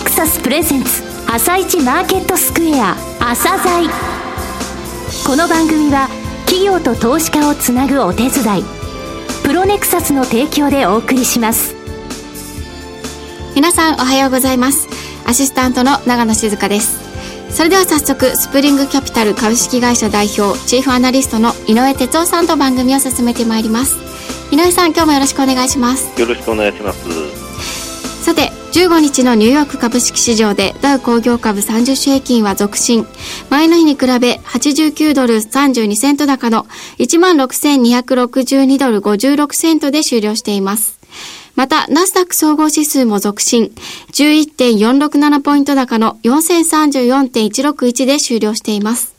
ネクサスプレゼンツ朝一マーケットスクエア朝鮮。この番組は企業と投資家をつなぐお手伝いプロネクサスの提供でお送りします。皆さんおはようございます。アシスタントの長野静香です。それでは早速スプリングキャピタル株式会社代表チーフアナリストの井上哲夫さんと番組を進めてまいります。井上さん今日もよろしくお願いします。よろしくお願いします。さて15日のニューヨーク株式市場でダウ工業株30種平均は続伸。前の日に比べ89ドル32セント高の16,262ドル56セントで終了しています。また、ナスダック総合指数も続伸。11.467ポイント高の4034.161で終了しています。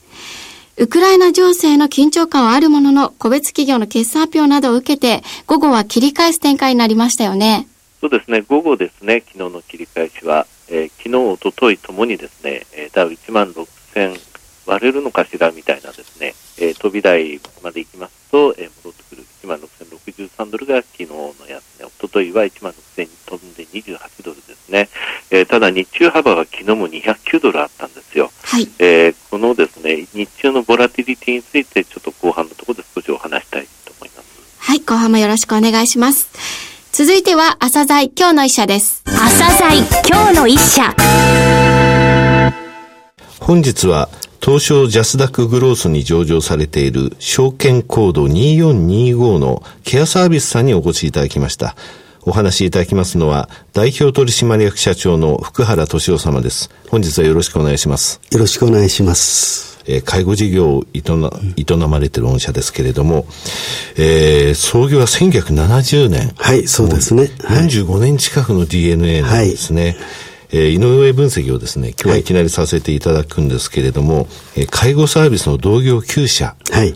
ウクライナ情勢の緊張感はあるものの、個別企業の決算発表などを受けて、午後は切り返す展開になりましたよね。そうですね、午後ですね、昨日の切り返しは、えー、昨日、おとといともにですね、えー、ダウ1万6000割れるのかしらみたいなですね、えー、飛び台まで行きますと、えー、戻ってくる。1万6063ドルが昨日の安値、おとといは1万6000に飛んで28ドルですね、えー、ただ日中幅は昨日も209ドルあったんですよ。はい、えー、このですね、日中のボラティリティについてちょっと後半のところで少しお話したいと思います。はい、後半もよろしくお願いします。続いては、朝鮮今日の一社です。朝鮮今日の一社。本日は、東証ジャスダックグロースに上場されている証券コード2425のケアサービスさんにお越しいただきました。お話しいただきますのは、代表取締役社長の福原敏夫様です。本日はよろしくお願いします。よろしくお願いします。えー、介護事業を営営まれている御社ですけれども、えー、創業は1970年。はい、そうですね。45年近くの DNA なんですね。はいえー、井上分析をですね、今日はいきなりさせていただくんですけれども、はい、介護サービスの同業9社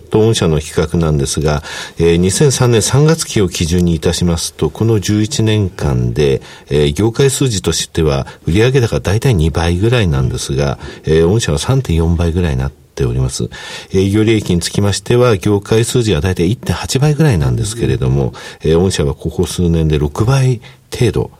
と御社の比較なんですが、えー、2003年3月期を基準にいたしますと、この11年間で、えー、業界数字としては売上高大体2倍ぐらいなんですが、えー、御社は3.4倍ぐらいになってております。営業利益につきましては、業界数字は大体1.8倍ぐらいなんですけれども、えー、御社はここ数年で6倍程度、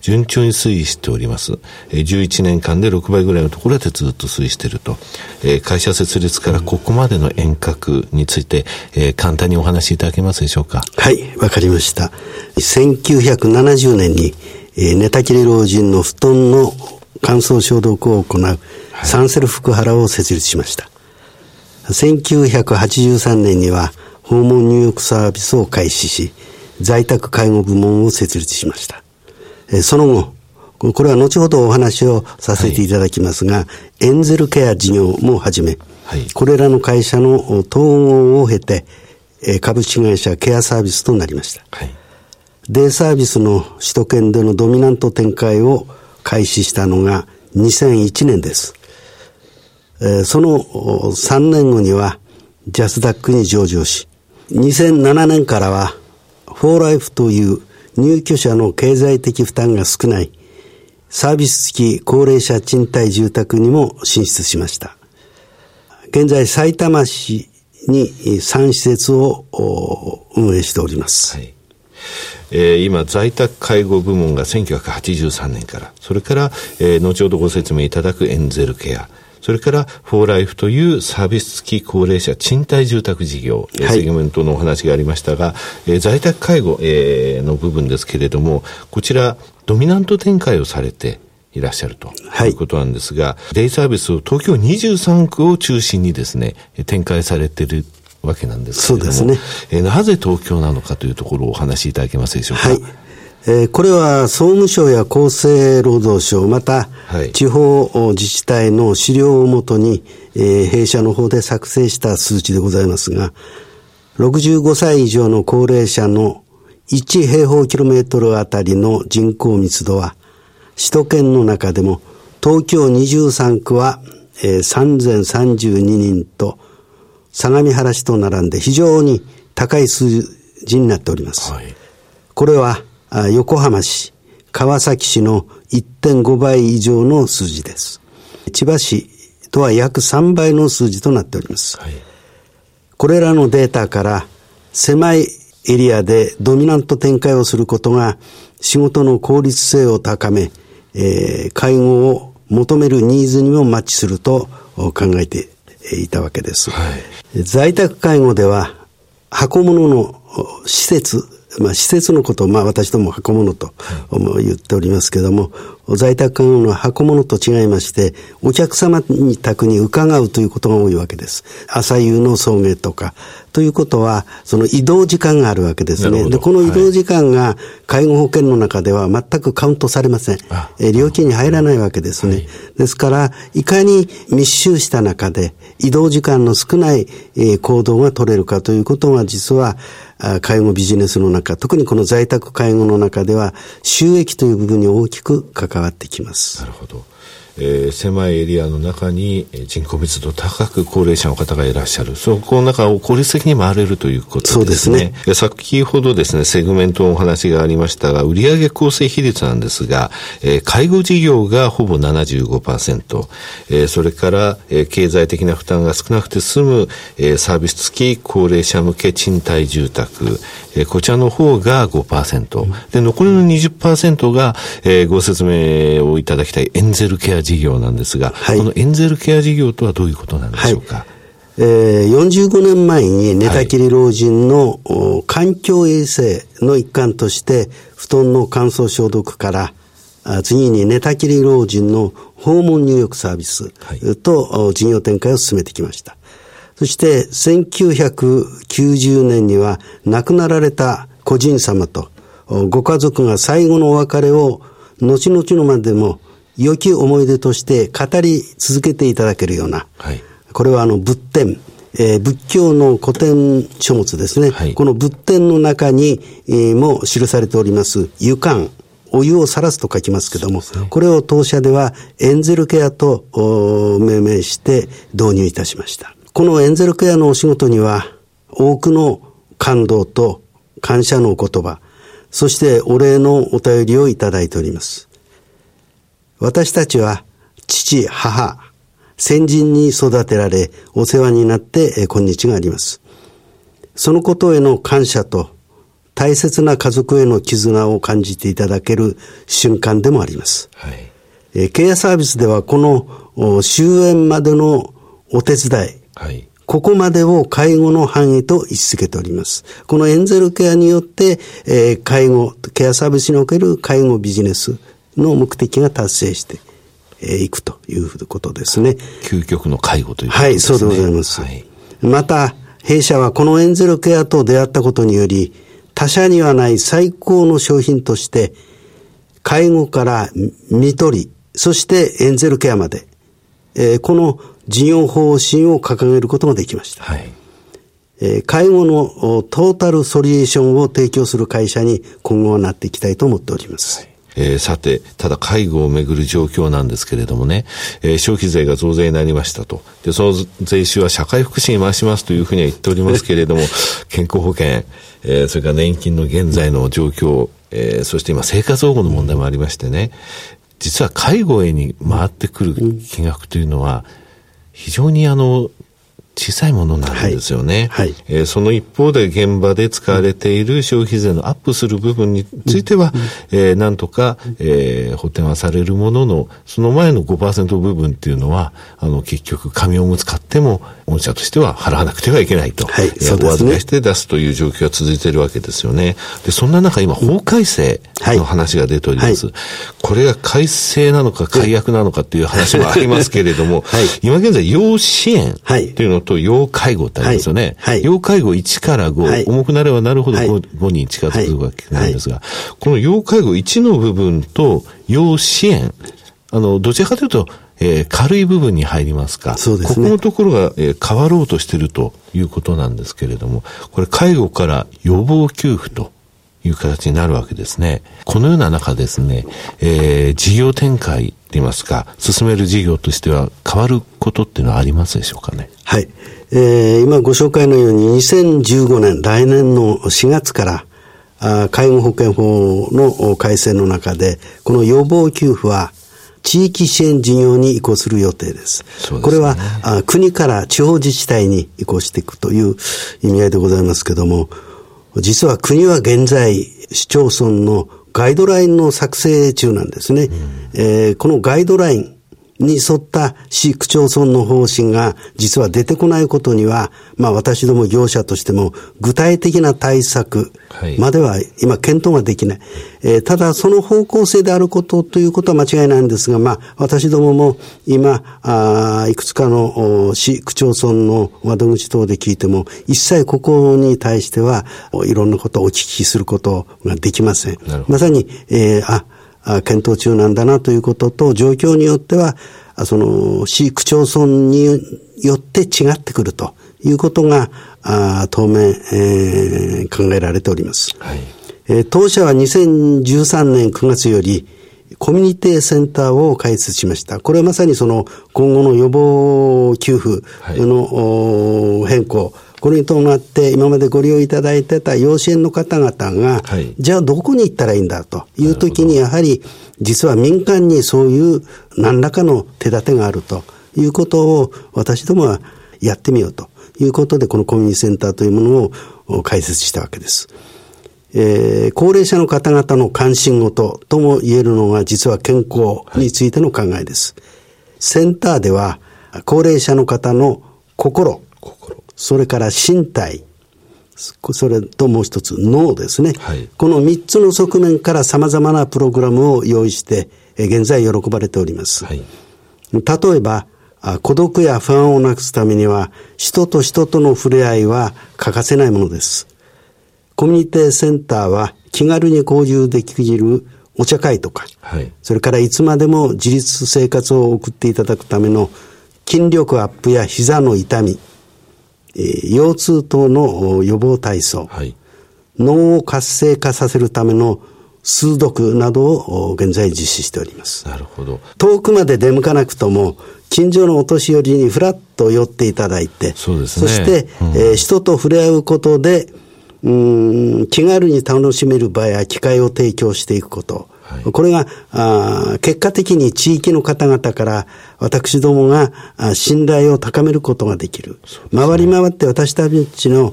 順調に推移しております。えー、11年間で6倍ぐらいのところでずっと推移していると。えー、会社設立からここまでの遠隔について、えー、簡単にお話しいただけますでしょうか？はい、わかりました。1970年に、えー、寝たきり老人の布団の乾燥消毒を行うサンセル福原を設立しました。1983年には訪問入浴サービスを開始し、在宅介護部門を設立しました。その後、これは後ほどお話をさせていただきますが、はい、エンゼルケア事業もはじめ、はい、これらの会社の統合を経て、株式会社ケアサービスとなりました。はい、デイサービスの首都圏でのドミナント展開を開始したのが2001年です。その3年後にはジャスダックに上場し、2007年からはフォーライフという入居者の経済的負担が少ないサービス付き高齢者賃貸住宅にも進出しました。現在埼玉市に3施設を運営しております。はいえー、今、在宅介護部門が1983年から、それから、えー、後ほどご説明いただくエンゼルケア、それから、フォーライフというサービス付き高齢者賃貸住宅事業、はい、セグメントのお話がありましたが、えー、在宅介護、えー、の部分ですけれども、こちら、ドミナント展開をされて、いらっしゃるということなんですが、はい、デイサービスを東京23区を中心にですね、展開されているわけなんですけれども、そうですね。えー、なぜ東京なのかというところをお話しいただけますでしょうか？はい。えー、これは総務省や厚生労働省、また地方自治体の資料をもとに、えー、弊社の方で作成した数値でございますが、65歳以上の高齢者の1平方キロメートルあたりの人口密度は、首都圏の中でも東京23区は、えー、3032人と相模原市と並んで非常に高い数字になっております。はい、これは横浜市、川崎市の1.5倍以上の数字です。千葉市とは約3倍の数字となっております。はい、これらのデータから狭いエリアでドミナント展開をすることが仕事の効率性を高め、えー、介護を求めるニーズにもマッチすると考えていたわけです。はい、在宅介護では、箱物の施設、まあ、施設のことを、まあ、私ども箱物と言っておりますけれども、在宅看護の箱物と違いまして、お客様に宅に伺うということが多いわけです。朝夕の送迎とか。ということは、その移動時間があるわけですね。で、この移動時間が介護保険の中では全くカウントされません。え料金に入らないわけですね。はい、ですから、いかに密集した中で移動時間の少ない、え行動が取れるかということが実は、介護ビジネスの中、特にこの在宅介護の中では収益という部分に大きく関わってきます。なるほど。えー、狭いエリアの中に人口密度高く高齢者の方がいらっしゃる。そこの中を効率的に回れるということですね。そうですね。先ほどですね、セグメントのお話がありましたが、売上構成比率なんですが、えー、介護事業がほぼ75%、えー、それから、えー、経済的な負担が少なくて済む、えー、サービス付き高齢者向け賃貸住宅、えー、こちらの方が5%、うん、で、残りの20%が、えー、ご説明をいただきたいエンゼルケア事業なんですが、はい、このエンゼルケア事業とはどういうことなんでしょうか、はい。えー、45年前に寝たきり老人の、はい、環境衛生の一環として布団の乾燥消毒から次に寝たきり老人の訪問入浴サービスと事業展開を進めてきました。そして1990年には亡くなられた個人様とご家族が最後のお別れを後々のまでも良き思い出として語り続けていただけるような、はい、これはあの仏典、えー、仏教の古典書物ですね、はい、この仏典の中に、えー、も記されております湯管お湯をさらすと書きますけども、ね、これを当社ではエンゼルケアと命名して導入いたしました。このエンゼルケアのお仕事には多くの感動と感謝のお言葉、そしてお礼のお便りをいただいております。私たちは父、母、先人に育てられ、お世話になって今日があります。そのことへの感謝と大切な家族への絆を感じていただける瞬間でもあります。はい、ケアサービスではこの終焉までのお手伝い、はい、ここまでを介護の範囲と位置づけております。このエンゼルケアによって、えー、介護、ケアサービスにおける介護ビジネス、の目的が達成していくということですね。究極の介護ということですね。はい、そうでございます。はい、また、弊社はこのエンゼルケアと出会ったことにより、他社にはない最高の商品として、介護から見取り、そしてエンゼルケアまで、えー、この事業方針を掲げることができました。はいえー、介護のトータルソリューションを提供する会社に今後はなっていきたいと思っております。はいえー、さて、ただ介護をめぐる状況なんですけれどもね、えー、消費税が増税になりましたと。で、その税収は社会福祉に回しますというふうには言っておりますけれども、健康保険、えー、それから年金の現在の状況、えー、そして今生活保護の問題もありましてね、実は介護へに回ってくる金額というのは、非常にあの、小さいものなんですよね。はいはい、えー、その一方で現場で使われている消費税のアップする部分については、うん、えー、なんとか、えー、補填はされるものの、その前の5%部分っていうのは、あの、結局、紙おむつ買っても、御社としては払わなくてはいけないと。はい、そうですね。お預かりして出すという状況が続いているわけですよね。で、そんな中、今、法改正の話が出ております。はい、これが改正なのか改悪なのかっていう話もありますけれども、はい、今現在、要支援というのと要介護ってありますよね。はい、要介護1から5、はい、重くなればなるほど 5,、5に近づくわけなんですが、この要介護1の部分と要支援、あの、どちらかというと、えー、軽い部分に入りますか。そうですね。ここのところが、えー、変わろうとしているということなんですけれども、これ介護から予防給付という形になるわけですね。このような中ですね、えー、事業展開と言いますか、進める事業としては変わることっていうのはありますでしょうかね？はい。えー、今ご紹介のように2015年、来年の4月から、あ介護保険法の改正の中で、この予防給付は地域支援事業に移行する予定です。ですね、これはあ国から地方自治体に移行していくという意味合いでございますけども、実は国は現在、市町村のガイドラインの作成中なんですね。うん、えー、このガイドライン、に沿った市区町村の方針が実は出てこないことには、まあ私ども業者としても具体的な対策までは今検討ができない。えー、ただその方向性であることということは間違いないんですが、まあ私どもも今、あいくつかの市区町村の窓口等で聞いても一切ここに対してはいろんなことをお聞きすることができません。まさに、えー、あ、検討中なんだなということと、状況によっては、その、市区町村によって違ってくるということが、あ当面、えー、考えられております。はい、えー、当社は2013年9月より、コミュニティセンターを開設しました。これはまさにその今後の予防給付の、変更、これに伴って今までご利用いただいてた養子縁の方々が、はい、じゃあどこに行ったらいいんだと。いう時にやはり実は民間にそういう何らかの手立てがあると。いうことを私どもはやってみようと。いうことでこのコミュニティセンターというものを開設したわけです。えー、高齢者の方々の関心事とも言えるのが実は健康についての考えです。センターでは高齢者の方の心、心それから身体、それともう一つ脳ですね。はい、この三つの側面から様々なプログラムを用意して、現在喜ばれております。はい、例えば、孤独や不安をなくすためには、人と人との触れ合いは欠かせないものです。コミュニティセンターは気軽に交流できるお茶会とか、はい、それからいつまでも自立生活を送っていただくための筋力アップや膝の痛み、腰痛等の予防体操、はい、脳を活性化させるための数読などを現在実施しております。なるほど。遠くまで出向かなくとも、近所のお年寄りにふらっと寄っていただいて、そうですね。そして、うん、えー、人と触れ合うことで、うん気軽に楽しめる場や機会を提供していくこと。はい、これがあ結果的に地域の方々から私どもが信頼を高めることができる。ね、回り回って私たちの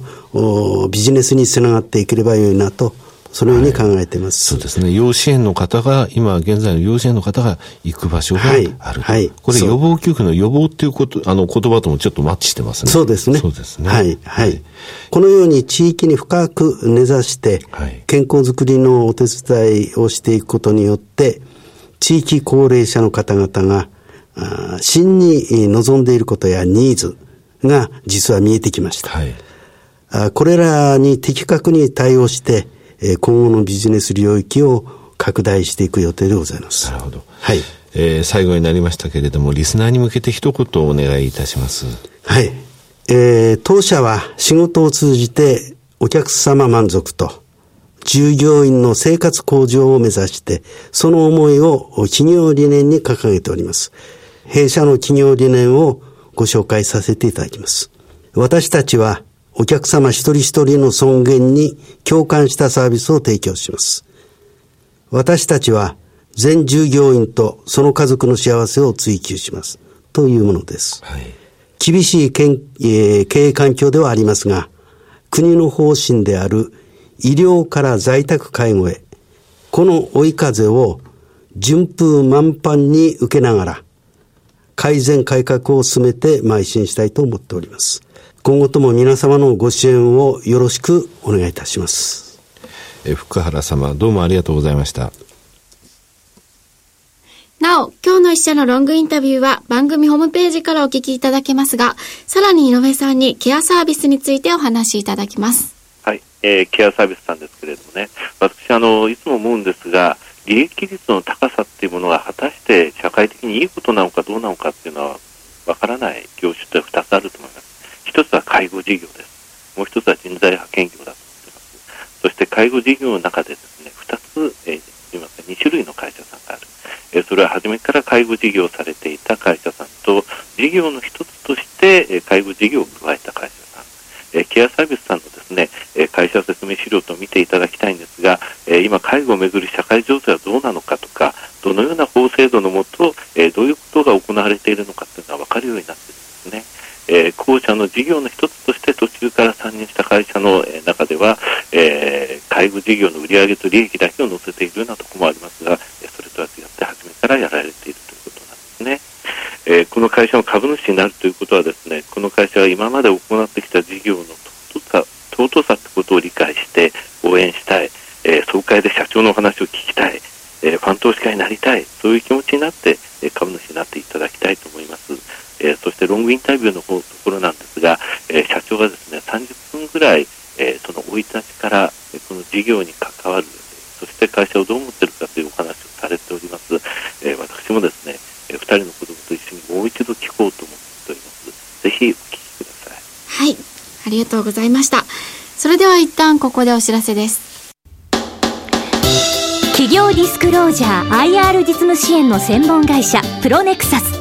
ビジネスにつながっていければよいなとそのように考えています、はい、そうですね。養子縁の方が、今現在の養子縁の方が行く場所がある。はい。はい、これ予防給付の予防っていうこと、あの言葉ともちょっとマッチしてますね。そうですね。そうですね。はい。はい。このように地域に深く根ざして、健康づくりのお手伝いをしていくことによって、地域高齢者の方々が、あ真に望んでいることやニーズが実は見えてきました。はい。あこれらに的確に対応して、え今後のビジネス領域を拡大していく予定でございます。なるほど。はい。えー、最後になりましたけれども、リスナーに向けて一言お願いいたします。はい。えー、当社は仕事を通じてお客様満足と従業員の生活向上を目指して、その思いを企業理念に掲げております。弊社の企業理念をご紹介させていただきます。私たちはお客様一人一人の尊厳に共感したサービスを提供します。私たちは全従業員とその家族の幸せを追求します。というものです。はい、厳しい経営環境ではありますが、国の方針である医療から在宅介護へ、この追い風を順風満帆に受けながら、改善改革を進めて邁進したいと思っております。今後とも皆様のご支援をよろしくお願いいたします。え福原様、どうもありがとうございました。なお、今日の一社のロングインタビューは番組ホームページからお聞きいただけますが、さらに井上さんにケアサービスについてお話しいただきます。はい、えー、ケアサービスさんですけれどもね、私、あの、いつも思うんですが、利益率の高さっていうものが果たして社会的にいいことなのかどうなのかっていうのはわからない業種って2つあると思います。一つは介護事業です。もう一つは人材派遣業だと思ってます。そして介護事業の中でですね、二つ、えー、今2種類の会社さんがある。えー、それは初めから介護事業をされていた会社さんと、事業の一つとして、えー、介護事業を加えた会社さん。えー、ケアサービスさんのですね、えー、会社説明資料と見ていただきたいんですが、えー、今、介護をめぐる社会情勢はどうなのかとか、どのような法制度のもと、えー、どういうことが行われているのかというのが分かるようになっているですね。えー、後者の事業の一つとして途中から参入した会社の、中では、えー、介護事業の売上と利益だけを載せているようなところもありますが、それとは違って初めからやられているということなんですね。えー、この会社の株主になるということはですね、この会社は今まで行ってきた事業の尊さ、尊さってことを理解して応援したい、えー、総会で社長のお話を聞きたい、えー、ファン投資家になりたい、そういう気持ちになって、えー、株主になっていただきたいと思います。えー、そしてロングインタビューの方ところなんですが、えー、社長がですね、30分ぐらい、えー、その生い立ちから、えこの事業に関わる、そして会社をどう思っているかというお話をされております。え私もですね、えー、2人の子供と一緒にもう一度聞こうと思っております。ぜひお聞きください。はい、ありがとうございました。それでは一旦ここでお知らせです。企業ディスクロージャー IR 実務支援の専門会社プロネクサス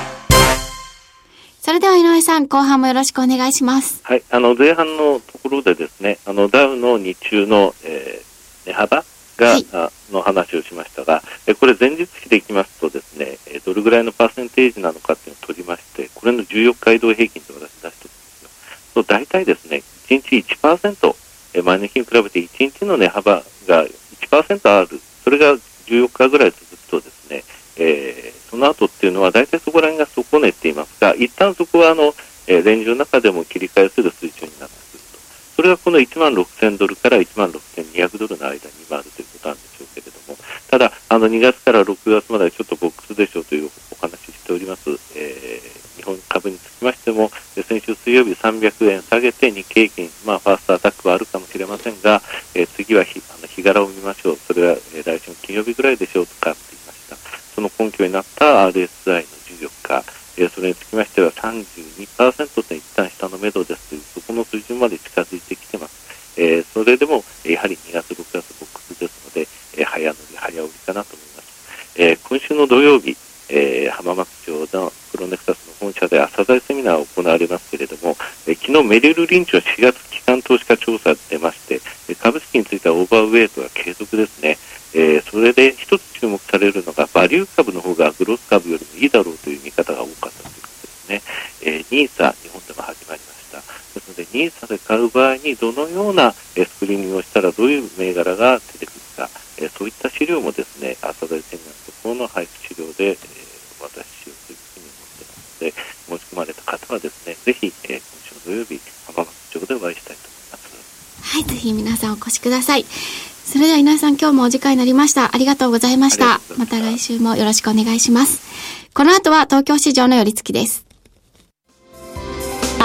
それでは井上さん、後半もよろしくお願いします。はい、あの前半のところでですね、あのダウの日中の、えー、値幅が、はい、の話をしましたが、えこれ前日比でいきますとですね、えどれぐらいのパーセンテージなのかっていうのを取りまして、これの14日移動平均と私出してるんですよ。そう大体ですね、1日1%、え前の日に比べて1日の値幅が1%ある、それが14日ぐらい続くとですね、えー、その後っていうのは大体そこら辺がていますが、一旦そこはあの、えー、レンジの中でも切り返せる水準になってくると。それがこの1万6000ドルから1万6200ドルの間に回るということなんでしょうけれども、ただ、あの2月から6月まではちょっとボックスでしょうというお話ししております。えー、日本株につきましても、先週水曜日300円下げて日経平均、まあ、ファーストアタックはあるかもしれませんが、えー、次は日あの日柄を見ましょう。それは、え、来週の金曜日ぐらいでしょうとかっていました。その根拠になった RSI、えー、それにつきましては32%と一旦下の目処ですという、そこの水準まで近づいてきてます。えー、それでも、やはり2月、6月ボックスですので、えー、早乗り、早売りかなと思います。え、今週の土曜日、え、浜松町のプロネクサスの本社で朝鮮セミナーが行われますけれども、え、昨日メリル・リンチの4月期間投資家調査が出まして、株式についてはオーバーウェイトが継続ですね。え、それで一つ注目されるのが、バリュー株の方がグロス株よりもいいだろうえー、ニーサ、日本でも始まりました。ですので、ニーサで買う場合にどのようなスクリーニングをしたらどういう銘柄が出てくるか、えー、そういった資料もですね、朝鮮セミナーのところの配布資料で、えー、お渡ししようというふうに思ってますので、申し込まれた方はですね、ぜひ、えー、今週の土曜日、浜松町でお会いしたいと思います。はい、ぜひ皆さんお越しください。それでは井上さん今日もお時間になりました。ありがとうございました。また来週もよろしくお願いします。この後は東京市場の寄り付きです。